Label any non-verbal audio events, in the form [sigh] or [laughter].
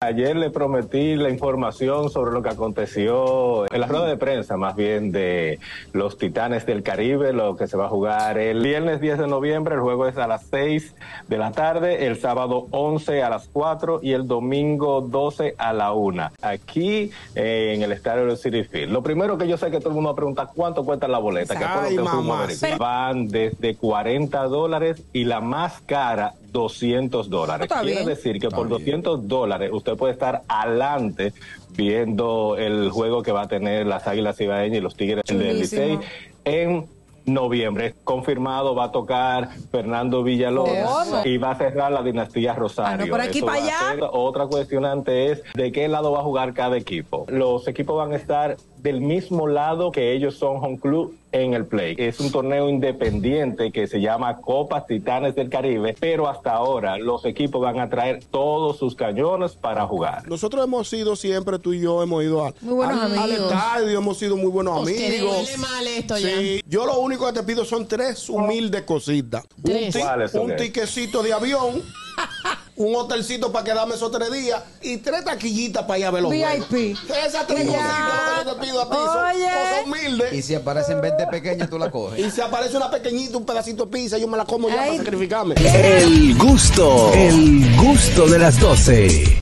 Ayer le prometí la información sobre lo que aconteció en la rueda de prensa, más bien de los Titanes del Caribe, lo que se va a jugar el viernes 10 de noviembre, el juego es a las 6 de la tarde, el sábado 11 a las 4 y el domingo 12 a la 1, aquí eh, en el estadio del City Field. Lo primero que yo sé que todo el mundo va a preguntar cuánto cuesta la boleta, que fue lo que fuimos a averiguar. Van desde 40 dólares y la más cara 200 dólares. Quiere bien. decir que por 200 dólares usted puede estar adelante viendo el juego que va a tener las Águilas Ibaeñas y los Tigres del. Licey en noviembre. Confirmado va a tocar Fernando Villalobos y va a cerrar la dinastía Rosario. Ah, no, por aquí para allá. Otra cuestionante es de qué lado va a jugar cada equipo. Los equipos van a estar del mismo lado que ellos son home club en el play. Es un torneo independiente que se llama Copas Titanes del Caribe, pero hasta ahora los equipos van a traer todos sus cañones para jugar. Nosotros hemos sido siempre, tú y yo, hemos ido buenos al- al estadio, hemos sido muy buenos Ustedes amigos. mal esto ya. Sí, yo lo único que te pido son tres humildes cositas. Un, Tres. ti- ¿Cuáles son un tiquecito de avión, [laughs] un hotelcito para quedarme esos tres días y tres taquillitas para ir a ver los VIP. juegos. Esas tres Ya. cositas que te pido a ti son Oye. Y si aparecen 20 pequeñas, tú la coges. Y si aparece una pequeñita, un pedacito de pizza, yo me la como ya para sacrificarme. El gusto, el gusto de las 12.